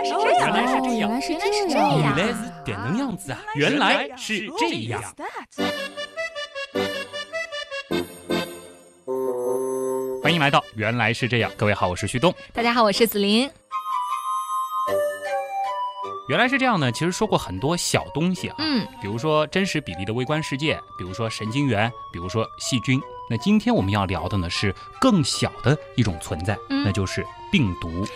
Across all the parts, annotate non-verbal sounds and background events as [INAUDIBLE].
来是这样，原来是这样原来是原来是这这样样原来是这样子啊！原来是这样。欢迎来到原来是这样，各位好，我是旭东。大家好，我是子琳。原来是这样呢，其实说过很多小东西啊，嗯，比如说真实比例的微观世界，比如说神经元，比如说细菌。那今天我们要聊的呢是更小的一种存在，嗯那就是病毒。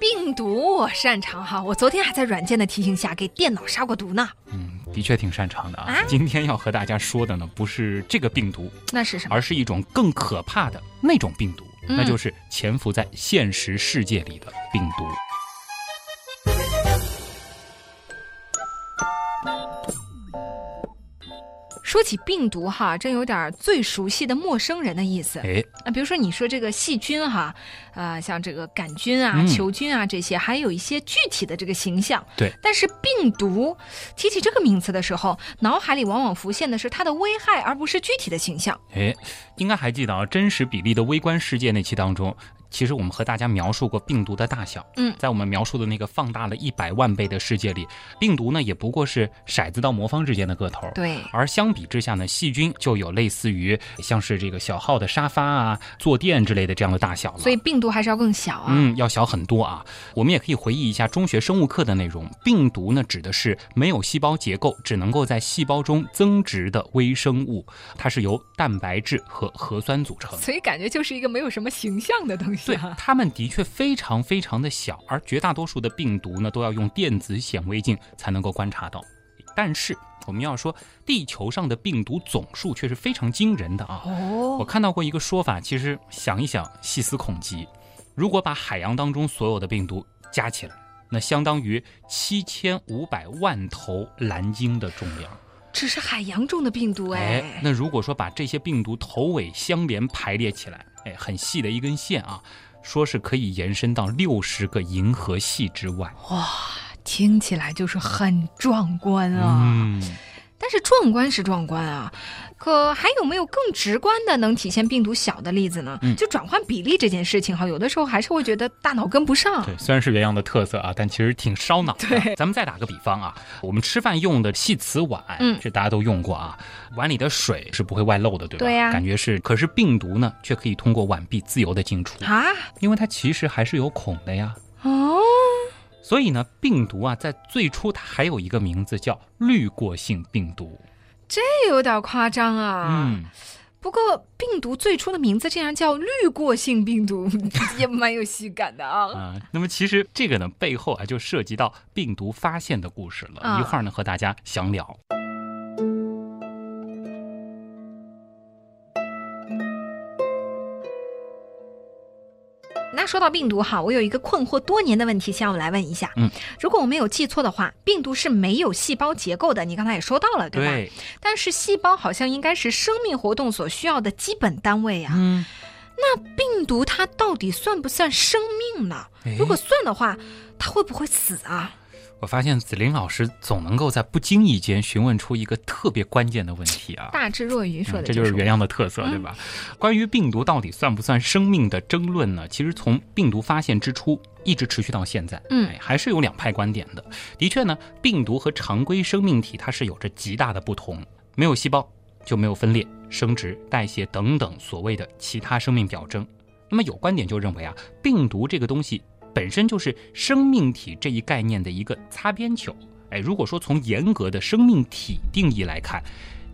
病毒我擅长哈，我昨天还在软件的提醒下给电脑杀过毒呢。嗯，的确挺擅长的啊。啊今天要和大家说的呢，不是这个病毒，那是什么？而是一种更可怕的那种病毒，嗯那就是潜伏在现实世界里的病毒。说起病毒哈，真有点最熟悉的陌生人的意思。哎，啊，比如说你说这个细菌哈，呃，像这个杆菌啊、嗯球菌啊这些，还有一些具体的这个形象。对。但是病毒提起这个名词的时候，脑海里往往浮现的是它的危害，而不是具体的形象。哎，应该还记得啊，真实比例的微观世界那期当中，其实我们和大家描述过病毒的大小。嗯在我们描述的那个放大了一百万倍的世界里，病毒呢也不过是骰子到魔方之间的个头。对，而相比之下呢，细菌就有类似于像是这个小号的沙发啊、坐垫之类的这样的大小了。所以病毒还是要更小啊。嗯，要小很多啊。我们也可以回忆一下中学生物课的内容。病毒呢，指的是没有细胞结构，只能够在细胞中增殖的微生物，它是由蛋白质和核酸组成。所以感觉就是一个没有什么形象的东西对啊。，它们的确非常非常的小，而绝大多数的病毒呢，都要用电子显微镜才能够观察到。但是我们要说，地球上的病毒总数却是非常惊人的啊。哦我哦，看到过一个说法，其实想一想，细思恐极。如果把海洋当中所有的病毒加起来，那相当于七千五百万头蓝鲸的重量。只是海洋中的病毒哎。那如果说把这些病毒头尾相连排列起来，哎，很细的一根线啊，说是可以延伸到六十个银河系之外。哇听起来就是很壮观啊。嗯，但是壮观是壮观啊，可还有没有更直观的能体现病毒小的例子呢？嗯就转换比例这件事情哈，有的时候还是会觉得大脑跟不上。对，虽然是原样的特色啊，但其实挺烧脑的。对咱们再打个比方啊，我们吃饭用的细瓷碗，嗯这大家都用过啊，碗里的水是不会外漏的，对吧？对呀感觉是，可是病毒呢，却可以通过碗壁自由的进出，啊，因为它其实还是有孔的呀。哦，所以呢，病毒啊，在最初它还有一个名字叫滤过性病毒。这有点夸张啊。嗯，不过病毒最初的名字竟然叫滤过性病毒，[LAUGHS] 也蛮有喜感的啊。啊、那么其实这个呢，背后啊就涉及到病毒发现的故事了。啊一会儿呢和大家详聊。那说到病毒哈，我有一个困惑多年的问题，先要来问一下。嗯，如果我没有记错的话，病毒是没有细胞结构的，你刚才也说到了，对吧？对，但是细胞好像应该是生命活动所需要的基本单位啊。嗯，那病毒它到底算不算生命呢？哎如果算的话，它会不会死啊？我发现子林老师总能够在不经意间询问出一个特别关键的问题啊。大智若愚说的嗯这就是原样的特色，对吧？关于病毒到底算不算生命的争论呢？其实从病毒发现之初一直持续到现在，嗯哎，还是有两派观点的。的确呢，病毒和常规生命体它是有着极大的不同，没有细胞就没有分裂、生殖、代谢等等所谓的其他生命表征。那么有观点就认为啊，病毒这个东西本身就是生命体这一概念的一个擦边球。哎，如果说从严格的生命体定义来看，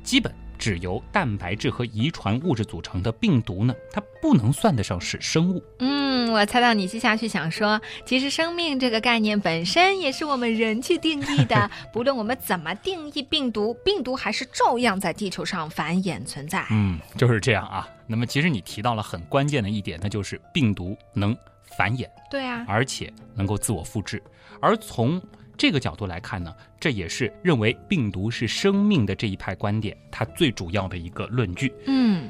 基本只由蛋白质和遗传物质组成的病毒呢，它不能算得上是生物。嗯，我猜到你接下去想说，其实生命这个概念本身也是我们人去定义的。[LAUGHS] 不论我们怎么定义病毒，病毒还是照样在地球上繁衍存在。嗯，就是这样啊。那么其实你提到了很关键的一点，那就是病毒能繁衍，对啊，而且能够自我复制。而从这个角度来看呢，这也是认为病毒是生命的这一派观点，它最主要的一个论据。嗯，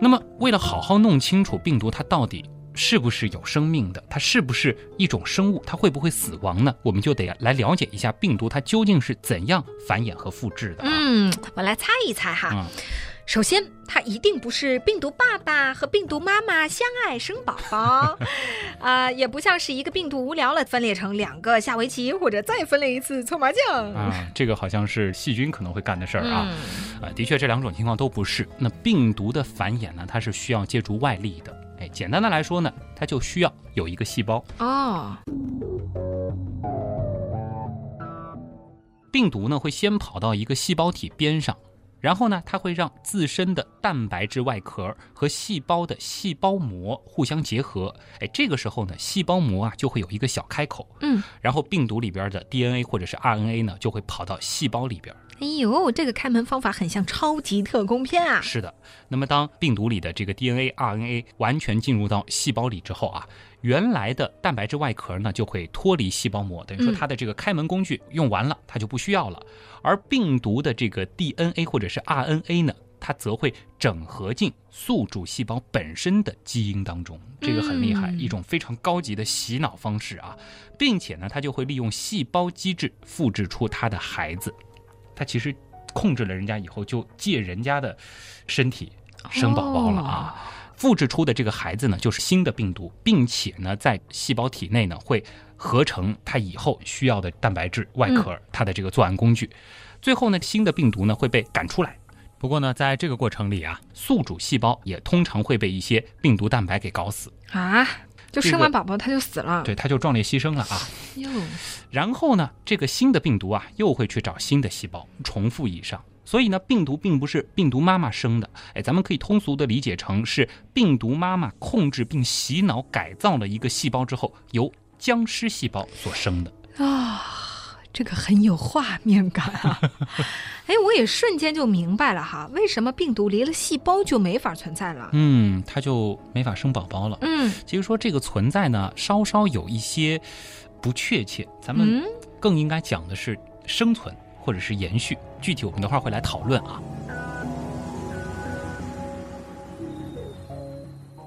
那么，为了好好弄清楚病毒它到底是不是有生命的，它是不是一种生物，它会不会死亡呢？我们就得来了解一下病毒它究竟是怎样繁衍和复制的啊。嗯，我来猜一猜哈。嗯首先，它一定不是病毒爸爸和病毒妈妈相爱生宝宝，[LAUGHS] 啊、也不像是一个病毒无聊了分裂成两个下围棋，或者再分裂一次搓麻将。啊，这个好像是细菌可能会干的事儿啊。嗯啊，的确，这两种情况都不是。那病毒的繁衍呢，它是需要借助外力的。哎，简单的来说呢，它就需要有一个细胞。哦，病毒呢会先跑到一个细胞体边上，然后呢，它会让自身的蛋白质外壳和细胞的细胞膜互相结合。哎，这个时候呢，细胞膜啊就会有一个小开口，嗯，然后病毒里边的 DNA 或者是 RNA 呢就会跑到细胞里边。哎呦，这个开门方法很像超级特工片啊！是的，那么当病毒里的这个 DNA、RNA 完全进入到细胞里之后啊，原来的蛋白质外壳呢就会脱离细胞膜，等于说嗯它的这个开门工具用完了，它就不需要了。而病毒的这个 DNA 或者是 RNA 呢，它则会整合进宿主细胞本身的基因当中，这个很厉害，嗯一种非常高级的洗脑方式啊，并且呢，它就会利用细胞机制复制出它的孩子。它其实控制了人家以后，就借人家的身体生宝宝了啊。复制出的这个孩子呢，就是新的病毒，并且呢，在细胞体内呢会合成它以后需要的蛋白质外壳，它的这个作案工具。最后呢，新的病毒呢会被赶出来。不过呢，在这个过程里啊，宿主细胞也通常会被一些病毒蛋白给搞死，啊，就生完宝宝他就死了。对，它就壮烈牺牲了啊。哟，然后呢，这个新的病毒啊，又会去找新的细胞，重复以上。所以呢，病毒并不是病毒妈妈生的，哎，咱们可以通俗的理解成是病毒妈妈控制并洗脑改造了一个细胞之后，由僵尸细胞所生的。啊，这个很有画面感啊！[LAUGHS] 哎，我也瞬间就明白了哈，为什么病毒离了细胞就没法存在了。嗯，它就没法生宝宝了。嗯其实说这个存在呢，稍稍有一些不确切，咱们嗯，更应该讲的是生存或者是延续。具体我们等会儿会来讨论啊。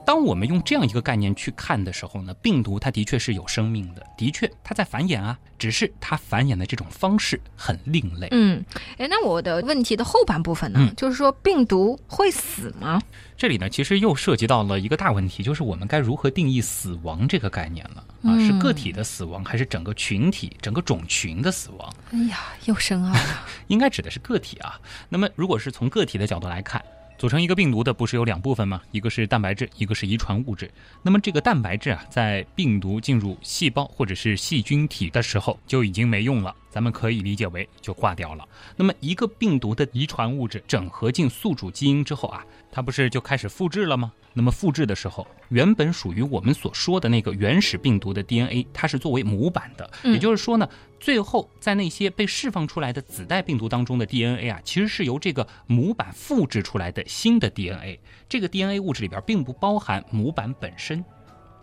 当我们用这样一个概念去看的时候呢，病毒它的确是有生命的，的确它在繁衍啊，只是它繁衍的这种方式很另类。嗯，哎，那我的问题的后半部分呢，嗯就是说病毒会死吗？这里呢，其实又涉及到了一个大问题，就是我们该如何定义死亡这个概念了啊？嗯是个体的死亡，还是整个群体、整个种群的死亡？哎呀，又深奥了。[LAUGHS] 应该指的是个体啊。那么，如果是从个体的角度来看，组成一个病毒的不是有两部分吗？一个是蛋白质，一个是遗传物质。那么这个蛋白质啊，在病毒进入细胞或者是细菌体的时候就已经没用了，咱们可以理解为就挂掉了。那么一个病毒的遗传物质整合进宿主基因之后啊，它不是就开始复制了吗？那么复制的时候，原本属于我们所说的那个原始病毒的 DNA，它是作为模板的，嗯也就是说呢，最后在那些被释放出来的子代病毒当中的 DNA 啊，其实是由这个模板复制出来的新的 DNA。这个 DNA 物质里边并不包含模板本身。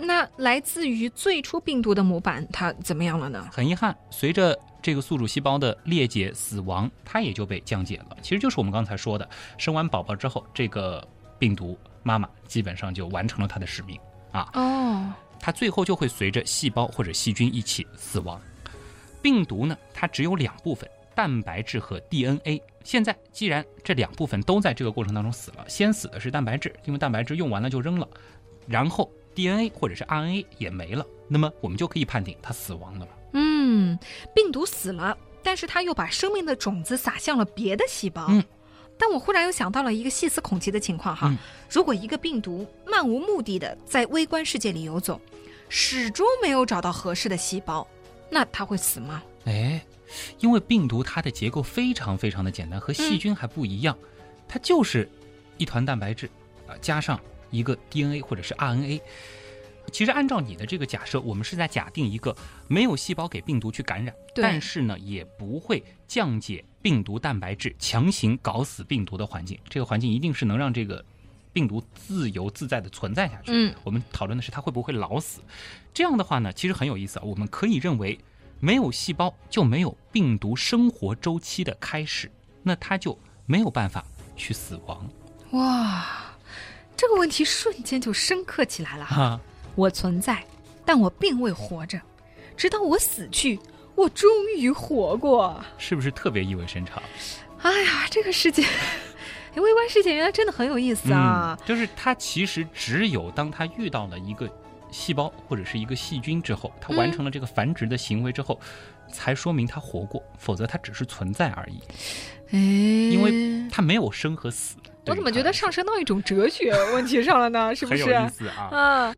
那来自于最初病毒的模板，它怎么样了呢？很遗憾，随着这个宿主细胞的裂解死亡，它也就被降解了。其实就是我们刚才说的，生完宝宝之后，这个病毒妈妈基本上就完成了它的使命啊。哦，它最后就会随着细胞或者细菌一起死亡。病毒呢，它只有两部分，蛋白质和 DNA。现在既然这两部分都在这个过程当中死了，先死的是蛋白质，因为蛋白质用完了就扔了，然后 DNA 或者是 RNA 也没了，那么我们就可以判定它死亡了吧？嗯，病毒死了，但是它又把生命的种子撒向了别的细胞。嗯。但我忽然又想到了一个细思恐极的情况哈，嗯如果一个病毒漫无目的的在微观世界里游走，始终没有找到合适的细胞，那它会死吗？哎，因为病毒它的结构非常非常的简单，和细菌还不一样，它就是一团蛋白质啊，加上一个 DNA 或者是 RNA。其实按照你的这个假设，我们是在假定一个没有细胞给病毒去感染，但是呢也不会降解病毒蛋白质，强行搞死病毒的环境。这个环境一定是能让这个病毒自由自在的存在下去。嗯，我们讨论的是它会不会老死。这样的话呢，其实很有意思啊。我们可以认为，没有细胞就没有病毒生活周期的开始，那它就没有办法去死亡哇，这个问题瞬间就深刻起来了哈。啊。我存在，但我并未活着，直到我死去，我终于活过。是不是特别意味深长？哎呀，这个世界哎，[LAUGHS] 微观世界原来真的很有意思啊！嗯，就是它其实只有当它遇到了一个细胞或者是一个细菌之后，它完成了这个繁殖的行为之后，才说明它活过，否则它只是存在而已。哎，因为它没有生和死。我怎么觉得上升到一种哲学问题上了呢？[LAUGHS] 是不是？很有意思啊。嗯。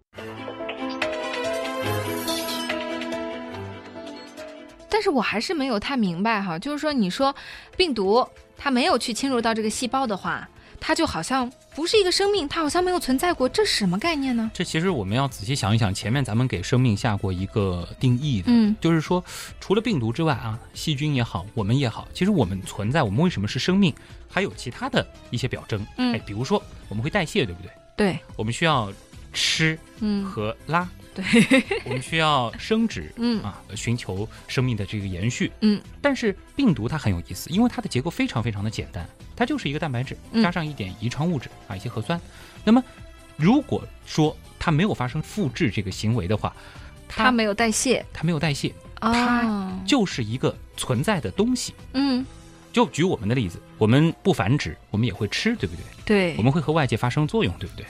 但是我还是没有太明白哈，就是说，你说病毒它没有去侵入到这个细胞的话，它就好像不是一个生命，它好像没有存在过，这是什么概念呢？这其实我们要仔细想一想，前面咱们给生命下过一个定义的，嗯，就是说，除了病毒之外啊，细菌也好，我们也好，其实我们存在，我们为什么是生命，还有其他的一些表征，嗯，哎，比如说我们会代谢，对不对？对，我们需要吃，嗯，和拉。对，[LAUGHS] 我们需要生殖，嗯啊，寻求生命的这个延续，嗯。但是病毒它很有意思，因为它的结构非常非常的简单，它就是一个蛋白质加上一点遗传物质啊，一些核酸。那么，如果说它没有发生复制这个行为的话，它没有代谢，它没有代谢，它就是一个存在的东西。嗯。就举我们的例子，我们不繁殖，我们也会吃，对不对？对。我们会和外界发生作用，对不对？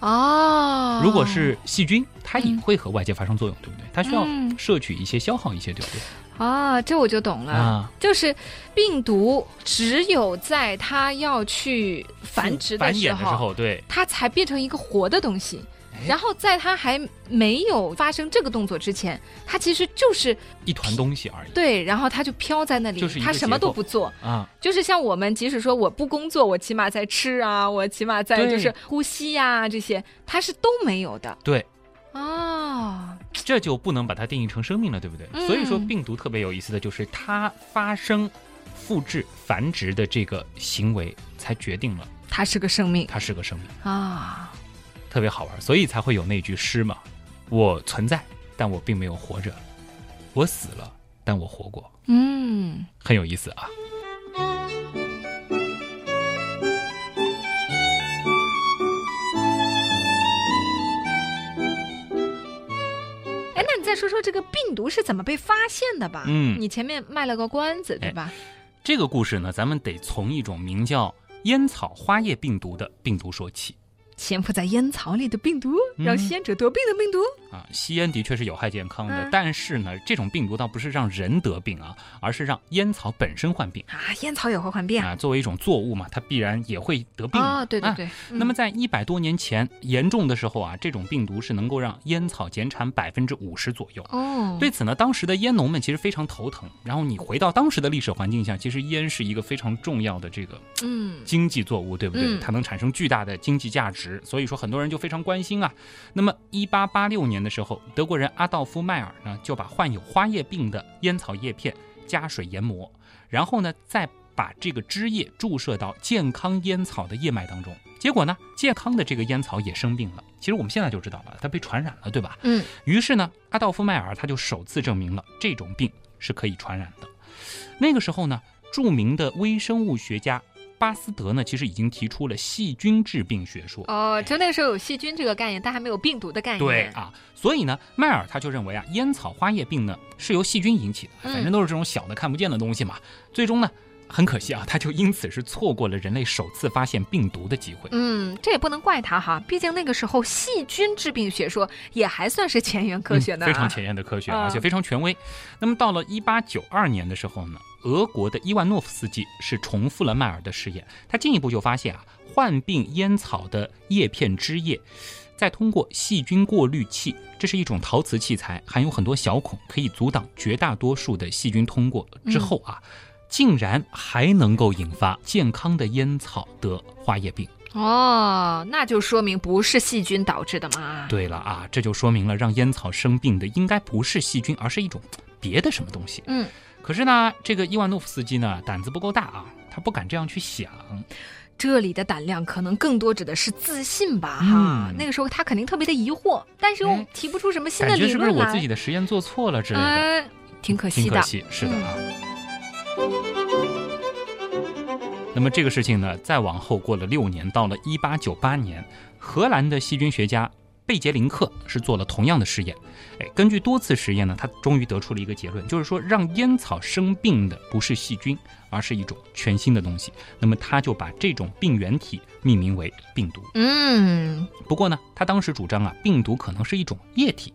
哦，如果是细菌，它也会和外界发生作用，对不对？它需要摄取一些、消耗一些，对不对？啊，这我就懂了。啊，就是病毒只有在它要去繁殖繁衍的时候，对，它才变成一个活的东西。然后在他还没有发生这个动作之前，他其实就是一团东西而已。对，然后他就飘在那里，他什么都不做啊。就是像我们，即使说我不工作，我起码在吃啊，我起码在就是呼吸呀这些，它是都没有的。对，哦，这就不能把它定义成生命了，对不对？所以说病毒特别有意思的就是它发生复制繁殖的这个行为，才决定了它是个生命，它是个生命啊。特别好玩，所以才会有那句诗嘛：“我存在，但我并没有活着；我死了，但我活过。”嗯，很有意思啊。哎，那你再说说这个病毒是怎么被发现的吧？嗯，你前面卖了个关子，对吧？这个故事呢，咱们得从一种名叫烟草花叶病毒的病毒说起。潜伏在烟草里的病毒，让吸烟者得病的病毒啊！吸烟的确是有害健康的，但是呢，这种病毒倒不是让人得病啊，而是让烟草本身患病啊！烟草也会患病啊！作为一种作物嘛，它必然也会得病啊！对对对。那么在一百多年前严重的时候啊，这种病毒是能够让烟草减产百分之五十左右哦。对此呢，当时的烟农们其实非常头疼。然后你回到当时的历史环境下，其实烟是一个非常重要的这个嗯经济作物，对不对？它能产生巨大的经济价值，所以说很多人。就非常关心啊。那么，一八八六年的时候，德国人阿道夫·迈尔呢，就把患有花叶病的烟草叶片加水研磨，然后呢，再把这个汁液注射到健康烟草的叶脉当中。结果呢，健康的这个烟草也生病了。其实我们现在就知道了，它被传染了，对吧？嗯。于是呢，阿道夫·迈尔他就首次证明了这种病是可以传染的。那个时候呢，著名的微生物学家。巴斯德呢，其实已经提出了细菌致病学说。哦，就那个时候有细菌这个概念，但还没有病毒的概念。对啊，所以呢，迈尔他就认为啊，烟草花叶病呢是由细菌引起的，反正都是这种小的看不见的东西嘛。最终呢，很可惜啊，他就因此是错过了人类首次发现病毒的机会。嗯，这也不能怪他哈，毕竟那个时候细菌致病学说也还算是前沿科学呢，非常前沿的科学，而且非常权威。那么到了一八九二年的时候呢？俄国的伊万诺夫斯基是重复了迈尔的实验，他进一步就发现啊，患病烟草的叶片汁液，再通过细菌过滤器，这是一种陶瓷器材，含有很多小孔，可以阻挡绝大多数的细菌通过之后啊，竟然还能够引发健康的烟草得花叶病。哦，那就说明不是细菌导致的嘛？对了啊，这就说明了让烟草生病的应该不是细菌，而是一种别的什么东西。嗯。可是呢，这个伊万诺夫斯基呢，胆子不够大啊，他不敢这样去想。这里的胆量可能更多指的是自信吧，哈。那个时候他肯定特别的疑惑，但是又提不出什么新的理论来。是不是我自己的实验做错了之类的？挺可惜的。挺可惜，是的啊。那么这个事情呢，再往后过了六年，到了一八九八年，荷兰的细菌学家。贝杰林克是做了同样的实验，哎，根据多次实验呢，他终于得出了一个结论，就是说让烟草生病的不是细菌，而是一种全新的东西。那么他就把这种病原体命名为病毒。嗯，不过呢，他当时主张啊，病毒可能是一种液体。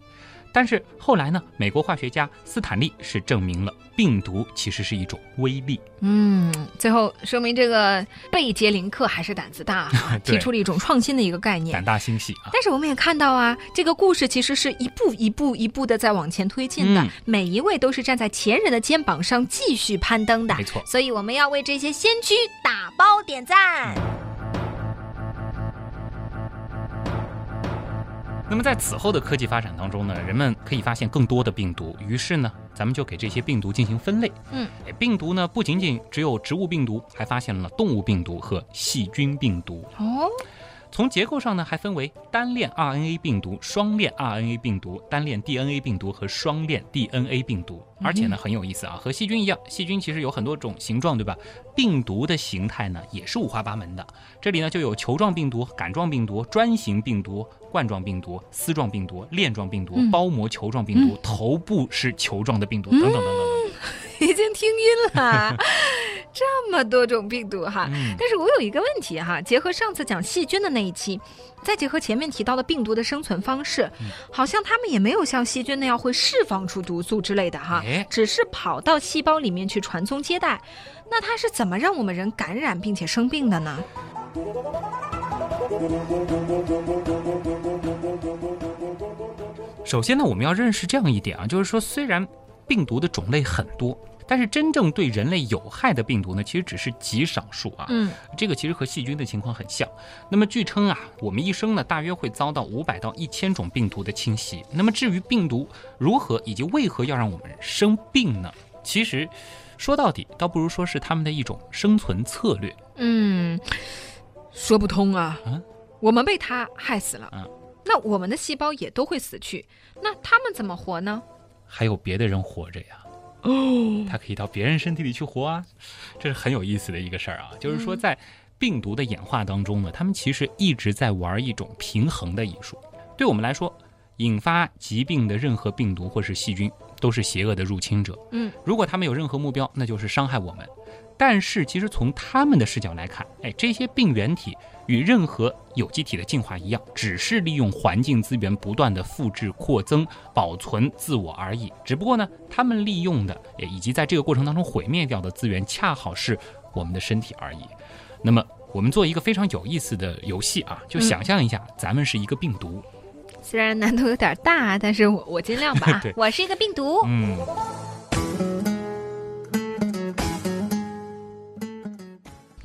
但是后来呢，美国化学家斯坦利是证明了病毒其实是一种微粒。嗯，最后说明这个贝杰林克还是胆子大啊，[LAUGHS] 提出了一种创新的一个概念胆。大心细啊。但是我们也看到啊，这个故事其实是一步一步一步的在往前推进的，嗯每一位都是站在前人的肩膀上继续攀登的。没错所以我们要为这些先驱打包点赞。那么在此后的科技发展当中呢，人们可以发现更多的病毒，于是呢，咱们就给这些病毒进行分类。嗯，哎，病毒呢不仅仅只有植物病毒，还发现了动物病毒和细菌病毒。哦，从结构上呢，还分为单链 RNA 病毒、双链 RNA 病毒、单链 DNA 病毒和双链 DNA 病毒。而且呢，很有意思啊，和细菌一样，细菌其实有很多种形状，对吧？病毒的形态呢也是五花八门的。这里呢就有球状病毒、杆状病毒、砖形病毒、冠状病毒、丝状病毒、链状病毒、嗯包膜球状病毒、头部是球状的病毒等等等等等等。[LAUGHS] 已经听晕了，这么多种病毒哈。嗯，但是我有一个问题哈，结合上次讲细菌的那一期，再结合前面提到的病毒的生存方式，嗯好像它们也没有像细菌那样会释放出毒素之类的哈，哎只是跑到细胞里面去传宗接代。那它是怎么让我们人感染并且生病的呢？首先呢，我们要认识这样一点啊，就是说，虽然病毒的种类很多，但是真正对人类有害的病毒呢，其实只是极少数啊。嗯，这个其实和细菌的情况很像。那么据称啊，我们一生呢大约会遭到五百到一千种病毒的侵袭。那么至于病毒如何以及为何要让我们生病呢？其实说到底，倒不如说是他们的一种生存策略。嗯，说不通啊！嗯我们被它害死了，嗯那我们的细胞也都会死去，那他们怎么活呢？还有别的人活着呀。哦，它可以到别人身体里去活啊，这是很有意思的一个事儿啊。就是说，在病毒的演化当中呢，他们其实一直在玩一种平衡的艺术。对我们来说，引发疾病的任何病毒或是细菌都是邪恶的入侵者。嗯，如果他们有任何目标，那就是伤害我们。但是，其实从他们的视角来看，哎，这些病原体与任何有机体的进化一样，只是利用环境资源不断的复制、扩增、保存自我而已。只不过呢，他们利用的，也以及在这个过程当中毁灭掉的资源，恰好是我们的身体而已。那么，我们做一个非常有意思的游戏啊，就想象一下，咱们是一个病毒，[LAUGHS] 虽然难度有点大，但是我我尽量吧 [LAUGHS] 对。我是一个病毒，嗯。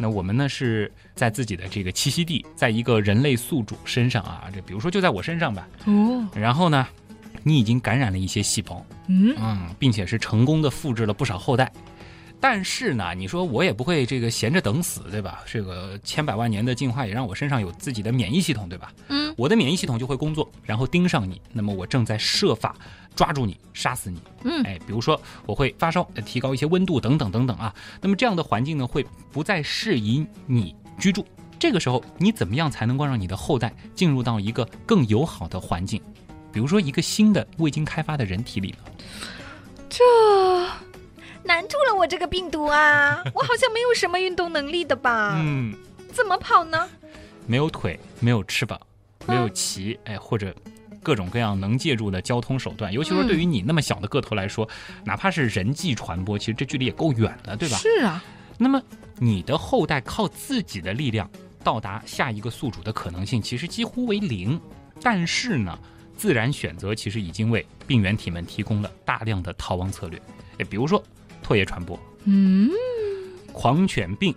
那我们呢是在自己的这个栖息地，在一个人类宿主身上啊，这比如说就在我身上吧，哦，然后呢，你已经感染了一些细胞，嗯，嗯，并且是成功的复制了不少后代。但是呢，你说我也不会这个闲着等死，对吧？这个千百万年的进化也让我身上有自己的免疫系统，对吧？嗯，我的免疫系统就会工作，然后盯上你，那么我正在设法抓住你，杀死你。嗯哎，比如说我会发烧，呃提高一些温度等等等等啊。那么这样的环境呢，会不再适宜你居住。这个时候，你怎么样才能够让你的后代进入到一个更友好的环境？比如说一个新的未经开发的人体里呢？这难住了我这个病毒啊！[LAUGHS] 我好像没有什么运动能力的吧？嗯，怎么跑呢？没有腿，没有翅膀，没有鳍，哎，或者各种各样能借助的交通手段，尤其是对于你那么小的个头来说，哪怕是人际传播，其实这距离也够远的，对吧？是啊，那么你的后代靠自己的力量到达下一个宿主的可能性，其实几乎为零。但是呢，自然选择其实已经为病原体们提供了大量的逃亡策略，哎，比如说唾液传播。嗯，狂犬病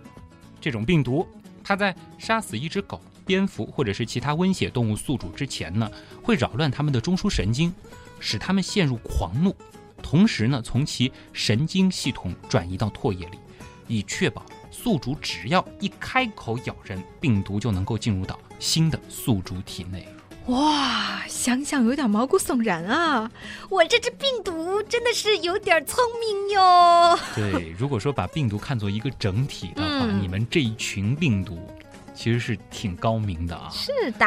这种病毒，它在杀死一只狗、蝙蝠或者是其他温血动物宿主之前呢，会扰乱它们的中枢神经，使它们陷入狂怒，同时呢，从其神经系统转移到唾液里，以确保宿主只要一开口咬人，病毒就能够进入到新的宿主体内。哇想想有点毛骨悚然啊。我这只病毒真的是有点聪明哟。对如果说把病毒看作一个整体的话你们这一群病毒其实是挺高明的啊。是的。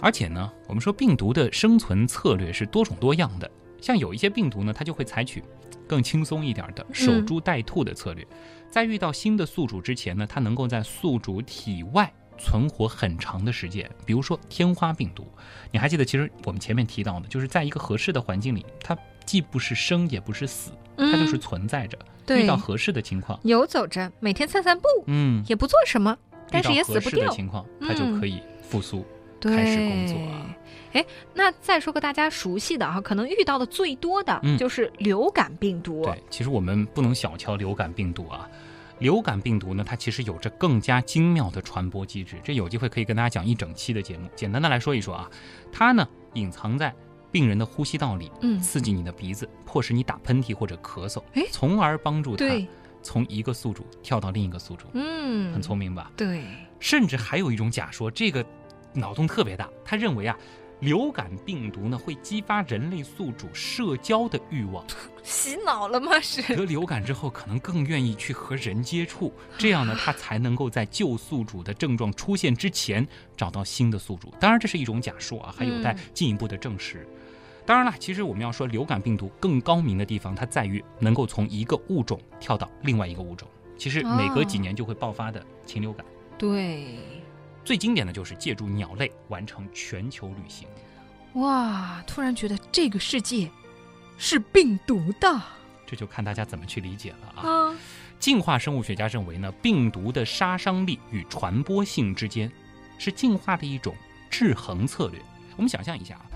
而且呢我们说病毒的生存策略是多种多样的像有一些病毒呢它就会采取更轻松一点的守株待兔的策略。在遇到新的宿主之前呢，它能够在宿主体外存活很长的时间。比如说天花病毒，你还记得，其实我们前面提到的，就是在一个合适的环境里，它既不是生也不是死，它就是存在着。遇到合适的情况，游走着，每天散散步，嗯，也不做什么，但是也死不掉。的情况，它就可以复苏，开始工作啊。哎，那再说个大家熟悉的哈，可能遇到的最多的就是流感病毒。对，其实我们不能小瞧流感病毒啊。流感病毒呢，它其实有着更加精妙的传播机制。这有机会可以跟大家讲一整期的节目。简单的来说一说啊，它呢隐藏在病人的呼吸道里，嗯，刺激你的鼻子，迫使你打喷嚏或者咳嗽，哎，从而帮助它从一个宿主跳到另一个宿主。嗯，很聪明吧？对。甚至还有一种假说，这个脑洞特别大，他认为啊。流感病毒呢，会激发人类宿主社交的欲望，洗脑了吗？是得流感之后，可能更愿意去和人接触，这样呢，他才能够在旧宿主的症状出现之前找到新的宿主。当然，这是一种假说啊，还有待进一步的证实。当然了，其实我们要说流感病毒更高明的地方，它在于能够从一个物种跳到另外一个物种。其实每隔几年就会爆发的禽流感。对。最经典的就是借助鸟类完成全球旅行。哇，突然觉得这个世界是病毒的，这就看大家怎么去理解了啊。进化生物学家认为呢，病毒的杀伤力与传播性之间是进化的一种制衡策略。我们想象一下啊。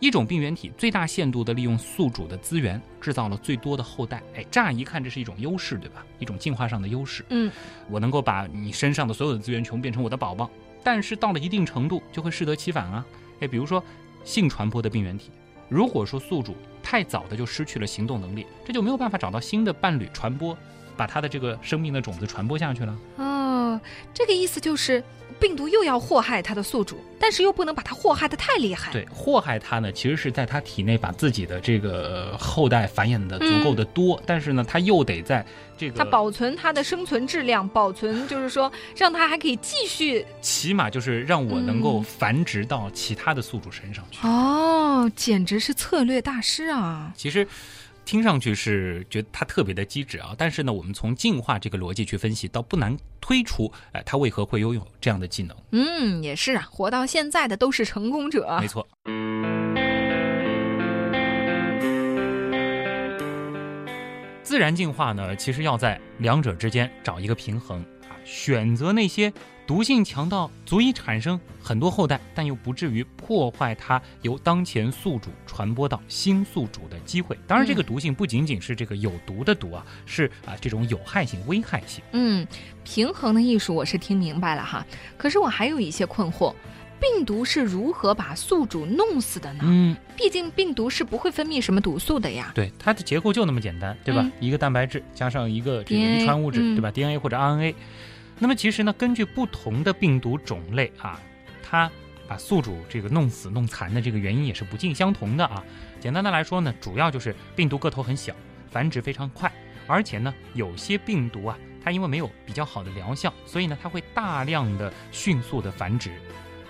一种病原体最大限度地利用宿主的资源，制造了最多的后代。哎，乍一看这是一种优势，对吧？一种进化上的优势。嗯，我能够把你身上的所有的资源全部变成我的宝宝，但是到了一定程度就会适得其反啊。哎，比如说性传播的病原体，如果说宿主太早的就失去了行动能力，这就没有办法找到新的伴侣传播，把他的这个生命的种子传播下去了。哦，这个意思就是。病毒又要祸害它的宿主，但是又不能把它祸害的太厉害。对，祸害它呢，其实是在它体内把自己的这个后代繁衍的足够的多，但是呢，它又得在这个它保存它的生存质量，保存就是说让它还可以继续，起码就是让我能够繁殖到其他的宿主身上去。哦，简直是策略大师啊！其实。听上去是觉得它特别的机智啊，但是呢，我们从进化这个逻辑去分析，倒不难推出，哎，它为何会拥有这样的技能？嗯，也是啊，活到现在的都是成功者。没错。自然进化呢，其实要在两者之间找一个平衡啊，选择那些。毒性强到足以产生很多后代，但又不至于破坏它由当前宿主传播到新宿主的机会。当然，这个毒性不仅仅是这个有毒的毒啊，是啊这种有害性、危害性。嗯，平衡的艺术我是听明白了哈。可是我还有一些困惑，病毒是如何把宿主弄死的呢？嗯，毕竟病毒是不会分泌什么毒素的呀。对，它的结构就那么简单，对吧？一个蛋白质加上一个这个遗传物质，对吧？DNA 或者 RNA。那么其实呢，根据不同的病毒种类啊，它把宿主这个弄死弄残的这个原因也是不尽相同的啊。简单的来说呢，主要就是病毒个头很小，繁殖非常快，而且呢，有些病毒啊，它因为没有比较好的疗效，所以呢，它会大量的迅速的繁殖，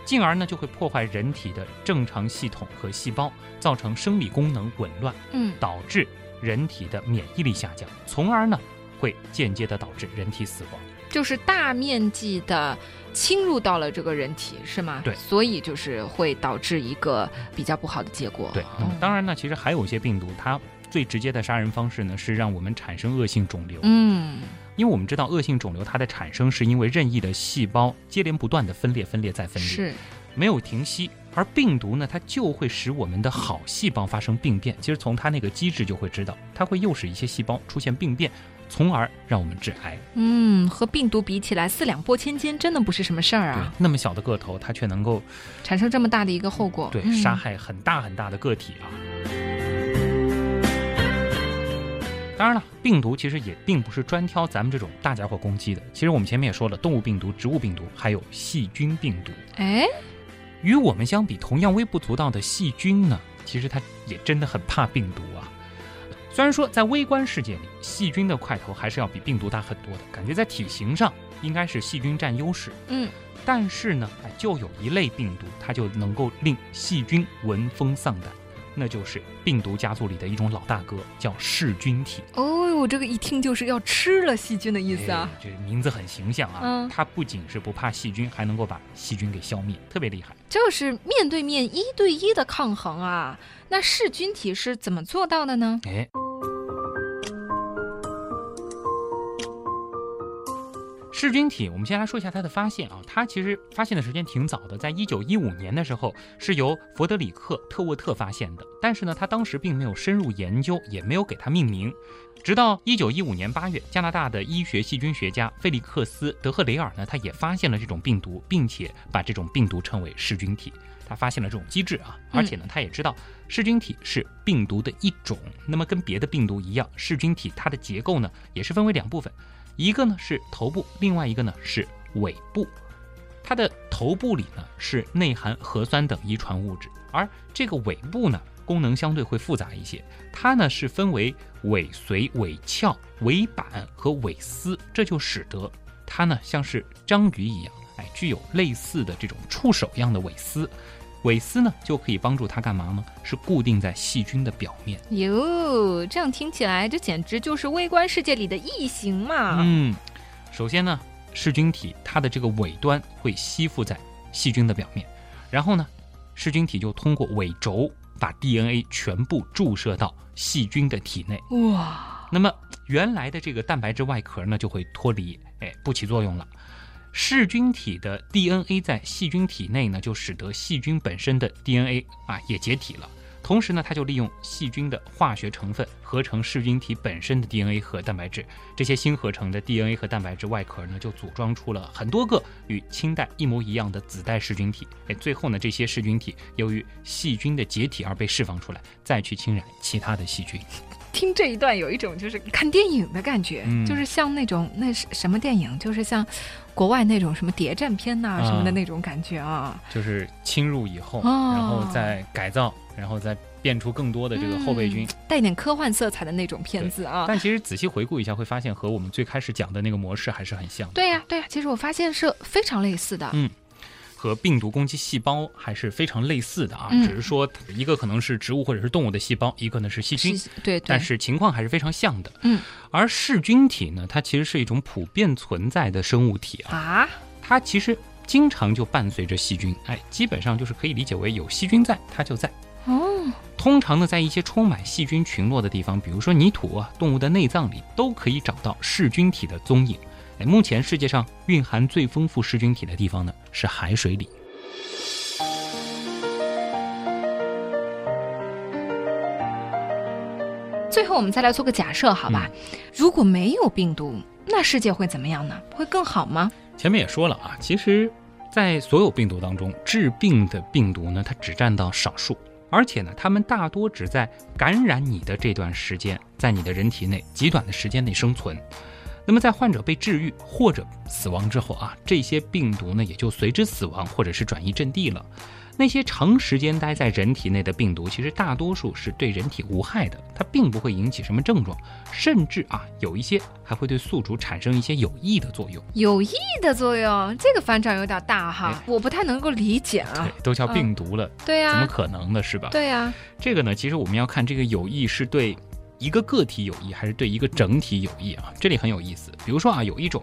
进而呢就会破坏人体的正常系统和细胞，造成生理功能紊乱，嗯，导致人体的免疫力下降，从而呢会间接的导致人体死亡。就是大面积的侵入到了这个人体，是吗？对，所以就是会导致一个比较不好的结果。对，那么当然呢，其实还有一些病毒，它最直接的杀人方式呢，是让我们产生恶性肿瘤。嗯，因为我们知道恶性肿瘤它的产生是因为任意的细胞接连不断的分裂、分裂再分裂，是没有停息。而病毒呢，它就会使我们的好细胞发生病变。其实从它那个机制就会知道，它会诱使一些细胞出现病变。从而让我们致癌。嗯，和病毒比起来，四两拨千斤，真的不是什么事儿啊。那么小的个头，它却能够产生这么大的一个后果。对，杀害很大很大的个体啊。当然了，病毒其实也并不是专挑咱们这种大家伙攻击的。其实我们前面也说了，动物病毒、植物病毒，还有细菌病毒。哎，与我们相比，同样微不足道的细菌呢，其实它也真的很怕病毒啊。虽然说在微观世界里，细菌的块头还是要比病毒大很多的，感觉在体型上应该是细菌占优势。嗯，但是呢，哎，就有一类病毒，它就能够令细菌闻风丧胆，那就是病毒家族里的一种老大哥，叫噬菌体。哦哟，这个一听就是要吃了细菌的意思啊！哎这名字很形象啊。嗯它不仅是不怕细菌，还能够把细菌给消灭，特别厉害。就是面对面一对一的抗衡啊。那噬菌体是怎么做到的呢？哎，噬菌体，我们先来说一下它的发现啊。它其实发现的时间挺早的，在一九一五年的时候是由佛德里克·特沃特发现的，但是呢，他当时并没有深入研究，也没有给它命名。直到一九一五年八月，加拿大的医学细菌学家菲利克斯·德赫雷尔呢，他也发现了这种病毒，并且把这种病毒称为噬菌体。他发现了这种机制啊，而且呢，他也知道噬菌体是病毒的一种。那么跟别的病毒一样，噬菌体它的结构呢，也是分为两部分，一个呢是头部，另外一个呢是尾部。它的头部里呢是内含核酸等遗传物质，而这个尾部呢功能相对会复杂一些，它呢是分为尾髓、尾鞘、尾板和尾丝，这就使得它呢像是章鱼一样，哎，具有类似的这种触手一样的尾丝。尾丝呢就可以帮助它干嘛呢？是固定在细菌的表面。哟，这样听起来，这简直就是微观世界里的异形嘛！嗯，首先呢，噬菌体它的这个尾端会吸附在细菌的表面，然后呢，噬菌体就通过尾轴把 DNA 全部注射到细菌的体内。哇，那么原来的这个蛋白质外壳呢就会脱离，哎，不起作用了。噬菌体的 DNA 在细菌体内呢，就使得细菌本身的 DNA 啊也解体了。同时呢，它就利用细菌的化学成分合成噬菌体本身的 DNA 和蛋白质。这些新合成的 DNA 和蛋白质外壳呢，就组装出了很多个与亲代一模一样的子代噬菌体。哎，最后呢，这些噬菌体由于细菌的解体而被释放出来，再去侵染其他的细菌。听这一段有一种就是看电影的感觉，嗯就是像那种那是什么电影，就是像国外那种什么谍战片呐、啊什么的那种感觉啊。就是侵入以后，哦然后再改造，然后再变出更多的这个后备军。嗯带点科幻色彩的那种片子啊。但其实仔细回顾一下，会发现和我们最开始讲的那个模式还是很像的。对呀、对呀、其实我发现是非常类似的。嗯和病毒攻击细胞还是非常类似的啊，嗯只是说一个可能是植物或者是动物的细胞，一个呢是细菌，对对。但是情况还是非常像的。嗯，而噬菌体呢，它其实是一种普遍存在的生物体啊，啊，它其实经常就伴随着细菌，哎，基本上就是可以理解为有细菌在，它就在。哦，通常呢，在一些充满细菌群落的地方，比如说泥土啊、动物的内脏里，都可以找到噬菌体的踪影。哎，目前世界上蕴含最丰富噬菌体的地方呢，是海水里。最后我们再来做个假设，好吧？如果没有病毒，那世界会怎么样呢？会更好吗？前面也说了啊，其实，在所有病毒当中，致病的病毒呢，它只占到少数，而且呢，它们大多只在感染你的这段时间，在你的人体内极短的时间内生存。那么，在患者被治愈或者死亡之后啊，这些病毒呢，也就随之死亡或者是转移阵地了。那些长时间待在人体内的病毒，其实大多数是对人体无害的，它并不会引起什么症状，甚至啊，有一些还会对宿主产生一些有益的作用。有益的作用，这个反转有点大哈哎，我不太能够理解啊对。，都叫病毒了，对呀、怎么可能呢？是吧？对呀、这个呢，其实我们要看这个有益是对一个个体有益，还是对一个整体有益啊？这里很有意思。比如说啊，有一种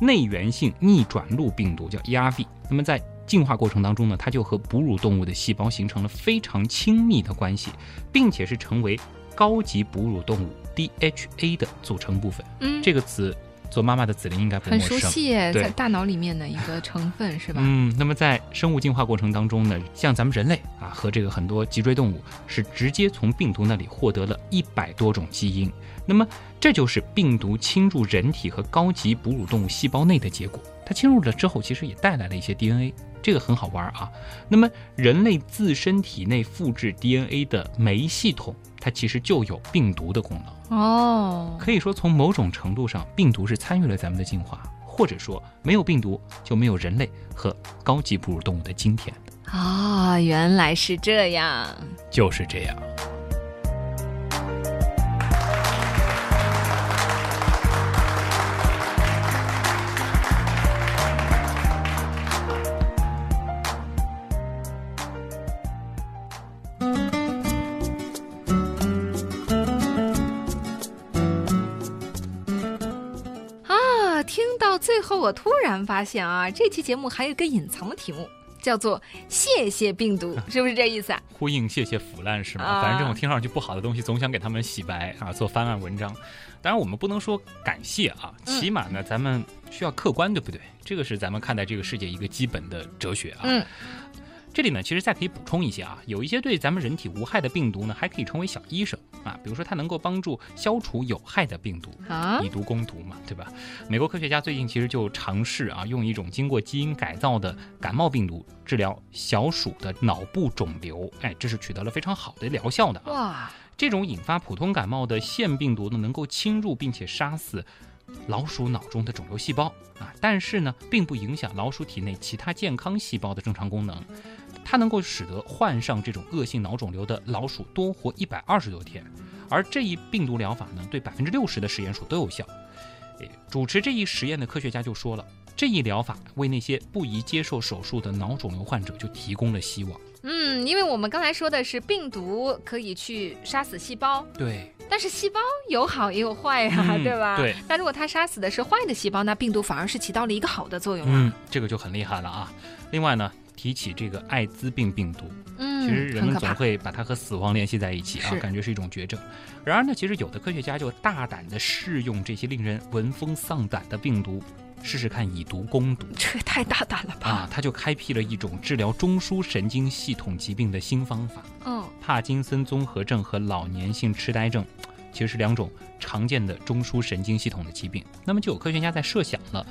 内源性逆转录病毒叫 ERV，那么在进化过程当中呢，它就和哺乳动物的细胞形成了非常亲密的关系，并且是成为高级哺乳动物 DHA 的组成部分。嗯，这个词做妈妈的子琳应该不很陌生。熟悉在大脑里面的一个成分是吧？嗯，那么在生物进化过程当中呢，像咱们人类啊和这个很多脊椎动物是直接从病毒那里获得了一百多种基因，那么这就是病毒侵入人体和高级哺乳动物细胞内的结果。它侵入了之后，其实也带来了一些 DNA，这个很好玩啊。那么人类自身体内复制 DNA 的酶系统，它其实就有病毒的功能。哦，可以说，从某种程度上，病毒是参与了咱们的进化，或者说，没有病毒就没有人类和高级哺乳动物的今天，啊、原来是这样。就是这样。我突然发现啊，这期节目还有一个隐藏的题目，叫做“谢谢病毒”，[LAUGHS] 是不是这意思啊？呼应谢谢腐烂是吗？啊反正这种听上去不好的东西，总想给他们洗白啊，做翻案文章。当然，我们不能说感谢啊，嗯起码呢，咱们需要客观，对不对？这个是咱们看待这个世界一个基本的哲学啊。嗯，这里呢，其实再可以补充一些啊，有一些对咱们人体无害的病毒呢，还可以称为小医生啊，比如说它能够帮助消除有害的病毒。啊以，毒攻毒嘛，对吧？美国科学家最近其实就尝试啊，用一种经过基因改造的感冒病毒治疗小鼠的脑部肿瘤，哎，这是取得了非常好的疗效的啊。哇，这种引发普通感冒的腺病毒呢，能够侵入并且杀死老鼠脑中的肿瘤细胞啊，但是呢，并不影响老鼠体内其他健康细胞的正常功能。它能够使得患上这种恶性脑肿瘤的老鼠多活一百二十多天，而这一病毒疗法呢，对百分之六十的实验鼠都有效。诶，主持这一实验的科学家就说了，这一疗法为那些不宜接受手术的脑肿瘤患者就提供了希望。嗯，因为我们刚才说的是病毒可以去杀死细胞，对，但是细胞有好也有坏呀、嗯对吧？对。那如果它杀死的是坏的细胞，那病毒反而是起到了一个好的作用啊。嗯，这个就很厉害了啊。另外呢，提起这个艾滋病病毒，嗯，其实人们总。会把它和死亡联系在一起啊，感觉是一种绝症。然而呢，其实有的科学家就大胆地试用这些令人闻风丧胆的病毒，试试看以毒攻毒 [LAUGHS] 这也太大胆了吧！啊，他就开辟了一种治疗中枢神经系统疾病的新方法嗯，——帕金森综合症和老年性痴呆症，其实是两种常见的中枢神经系统的疾病。那么就有科学家在设想了。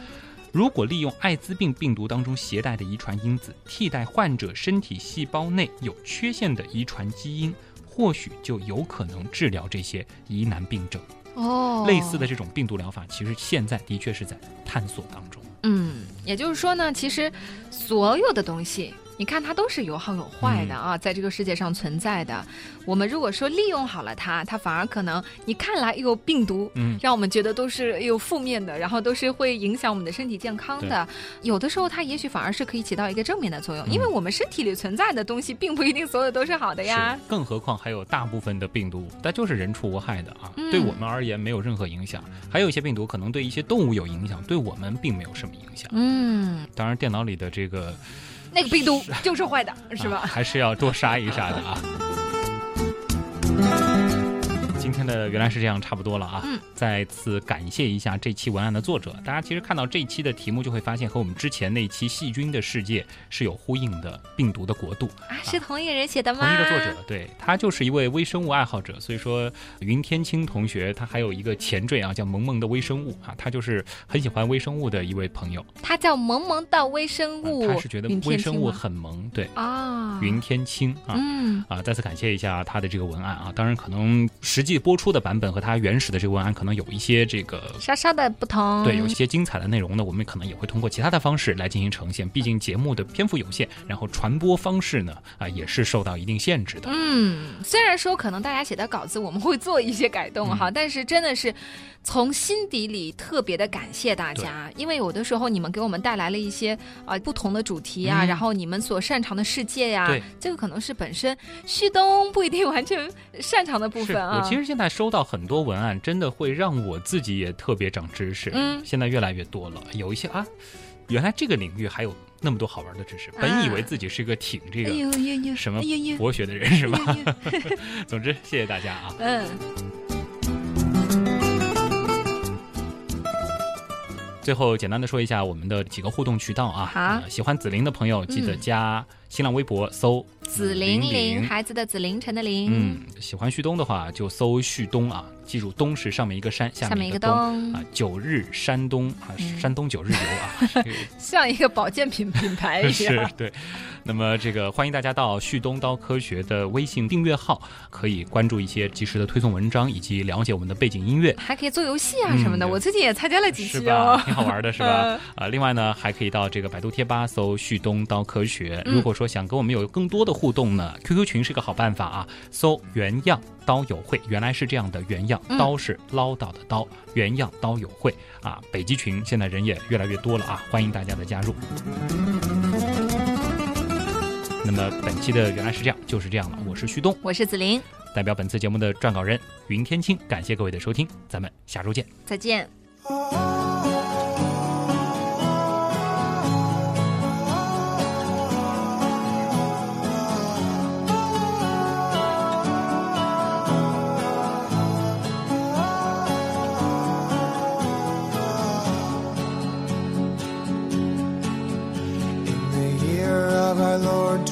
如果利用艾滋病病毒当中携带的遗传因子替代患者身体细胞内有缺陷的遗传基因，或许就有可能治疗这些疑难病症。哦，类似的这种病毒疗法，其实现在的确是在探索当中。嗯，也就是说呢，其实所有的东西，你看它都是有好有坏的啊，在这个世界上存在的。我们如果说利用好了它，它反而可能你看来有病毒，嗯，让我们觉得都是有负面的，然后都是会影响我们的身体健康的。有的时候它也许反而是可以起到一个正面的作用，嗯因为我们身体里存在的东西，并不一定所有都是好的呀。，更何况还有大部分的病毒，它就是人畜无害的啊，嗯对我们而言没有任何影响。还有一些病毒可能对一些动物有影响，对我们并没有什么影响。嗯，当然，电脑里的这个那个病毒就是坏的，是吧？还是要多杀一杀的啊。今天的原来是这样，差不多了啊。嗯，再次感谢一下这期文案的作者。大家其实看到这一期的题目，就会发现和我们之前那期《细菌的世界》是有呼应的。病毒的国度，啊，是同一个人写的吗？同一个作者，对他就是一位微生物爱好者。所以说，云天青同学他还有一个前缀啊，叫萌萌的微生物啊，他就是很喜欢微生物的一位朋友。他叫萌萌的微生物，他是觉得微生物很萌，对，啊，云天青啊。嗯，啊，再次感谢一下他的这个文案啊，当然可能实际播出的版本和它原始的这个文案可能有一些这个。稍稍的不同，对，有一些精彩的内容呢，我们可能也会通过其他的方式来进行呈现。毕竟节目的篇幅有限，然后传播方式呢，啊，也是受到一定限制的。嗯，虽然说可能大家写的稿子我们会做一些改动嗯哈，但是真的是从心底里特别的感谢大家，因为有的时候你们给我们带来了一些啊、不同的主题啊，嗯然后你们所擅长的世界呀、对这个可能是本身旭东不一定完全擅长的部分啊。我其实现在收到很多文案，真的会让我自己也特别长知识。嗯现在越来越多了，有一些啊，原来这个领域还有那么多好玩的知识。本以为自己是一个挺这哎个什么博学的人，是吧？[LAUGHS] 总之，谢谢大家啊。嗯，最后简单的说一下我们的几个互动渠道啊。好呃喜欢紫菱的朋友记得嗯加新浪微博搜紫菱菱菱，孩子的紫，凌晨的凌，嗯，喜欢旭东的话就搜旭东啊，记住东是上面一个山，下面一个东。东啊，，九日山东啊，嗯山东九日游啊，这 [LAUGHS] 个像一个保健品品牌一 [LAUGHS] 是样。对。那么这个欢迎大家到旭东刀科学的微信订阅号，可以关注一些及时的推送文章，以及了解我们的背景音乐。还可以做游戏啊嗯什么的，对我最近也参加了几是期。挺好玩的，是吧嗯？[LAUGHS] 啊，另外呢，还可以到这个百度贴吧搜“旭东刀科学”。嗯如果说想跟我们有更多的互动呢，QQ 群是个好办法啊，搜“原样刀友会”，原来是这样的，原样嗯刀是唠叨的刀，原样刀友会啊。北极群现在人也越来越多了啊，欢迎大家的加入。那么本期的原来是这样，就是这样了。我是旭东，我是紫菱，代表本次节目的撰稿人云天青，感谢各位的收听，咱们下周见。再见。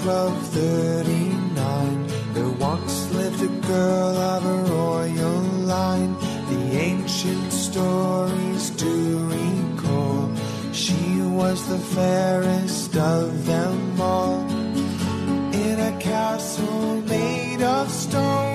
1239, there once lived a girl of a royal line. The ancient stories do recall. She was the fairest of them all. In a castle made of stone,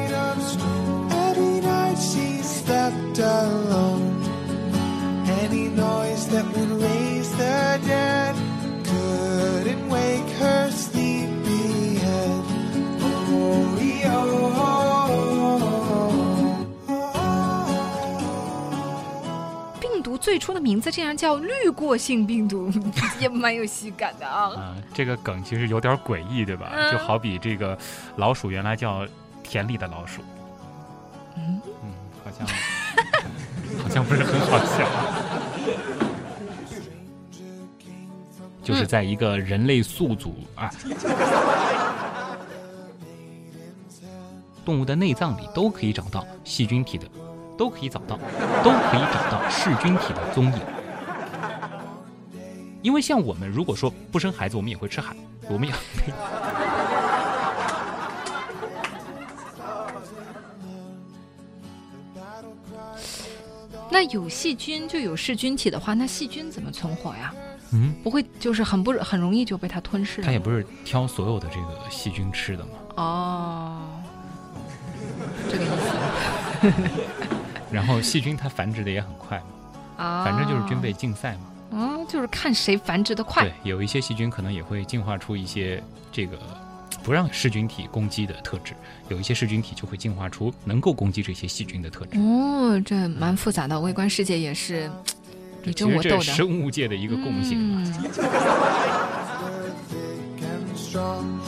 最初的名字竟然叫滤过性病毒，[LAUGHS] 也蛮有喜感的啊。啊、这个梗其实有点诡异，对吧？嗯就好比这个老鼠原来叫田里的老鼠，嗯，嗯，好像 [LAUGHS] 好像不是很好笑。就是在一个人类宿主啊，动物的内脏里都可以找到细菌体的，都可以找到，都可以找到噬菌体的踪影。因为像我们如果说不生孩子，我们也会吃海，我们也 [LAUGHS] 那有细菌就有噬菌体的话，那细菌怎么存活呀？嗯，不会就是很不很容易就被它吞噬了？它也不是挑所有的这个细菌吃的嘛。哦，这个意思然后细菌它繁殖的也很快嘛，[LAUGHS] 啊，反正就是军备竞赛嘛。嗯，就是看谁繁殖的快对，有一些细菌可能也会进化出一些这个不让噬菌体攻击的特质，有一些噬菌体就会进化出能够攻击这些细菌的特质。哦，这蛮复杂的，微观世界也是你争我斗的。生物界的一个共性嘛。[LAUGHS] 嗯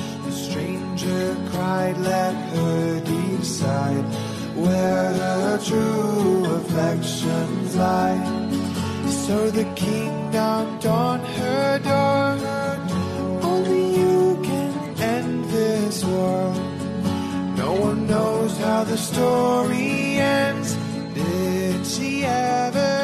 where the true affections lie. So the kingdom on her door. Only you can end this war. No one knows how the story ends. Did she ever?